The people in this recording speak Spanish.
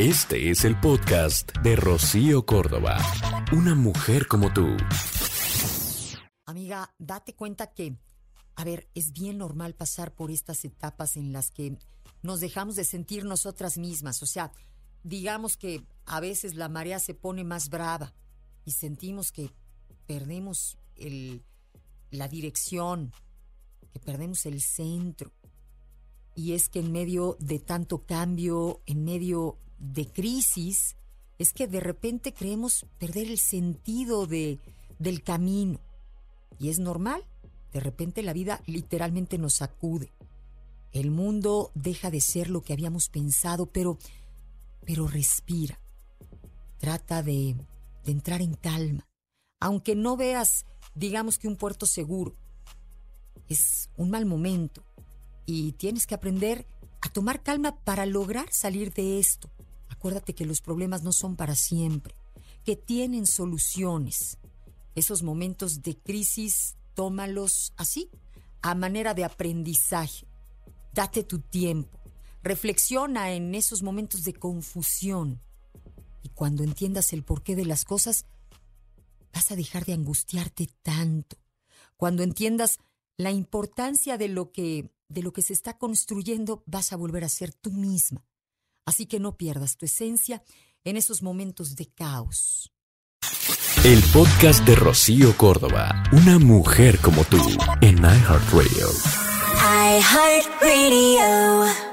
Este es el podcast de Rocío Córdoba. Una mujer como tú. Amiga, date cuenta que, a ver, es bien normal pasar por estas etapas en las que nos dejamos de sentir nosotras mismas. O sea, digamos que a veces la marea se pone más brava y sentimos que perdemos el, la dirección, que perdemos el centro. Y es que en medio de tanto cambio, en medio de crisis, es que de repente creemos perder el sentido de, del camino. Y es normal, de repente la vida literalmente nos sacude. El mundo deja de ser lo que habíamos pensado, pero, pero respira. Trata de, de entrar en calma. Aunque no veas, digamos que un puerto seguro, es un mal momento y tienes que aprender a tomar calma para lograr salir de esto. Acuérdate que los problemas no son para siempre, que tienen soluciones. Esos momentos de crisis, tómalos así, a manera de aprendizaje. Date tu tiempo. Reflexiona en esos momentos de confusión. Y cuando entiendas el porqué de las cosas, vas a dejar de angustiarte tanto. Cuando entiendas la importancia de lo que de lo que se está construyendo, vas a volver a ser tú misma. Así que no pierdas tu esencia en esos momentos de caos. El podcast de Rocío Córdoba, una mujer como tú, en iHeartRadio. iHeartRadio.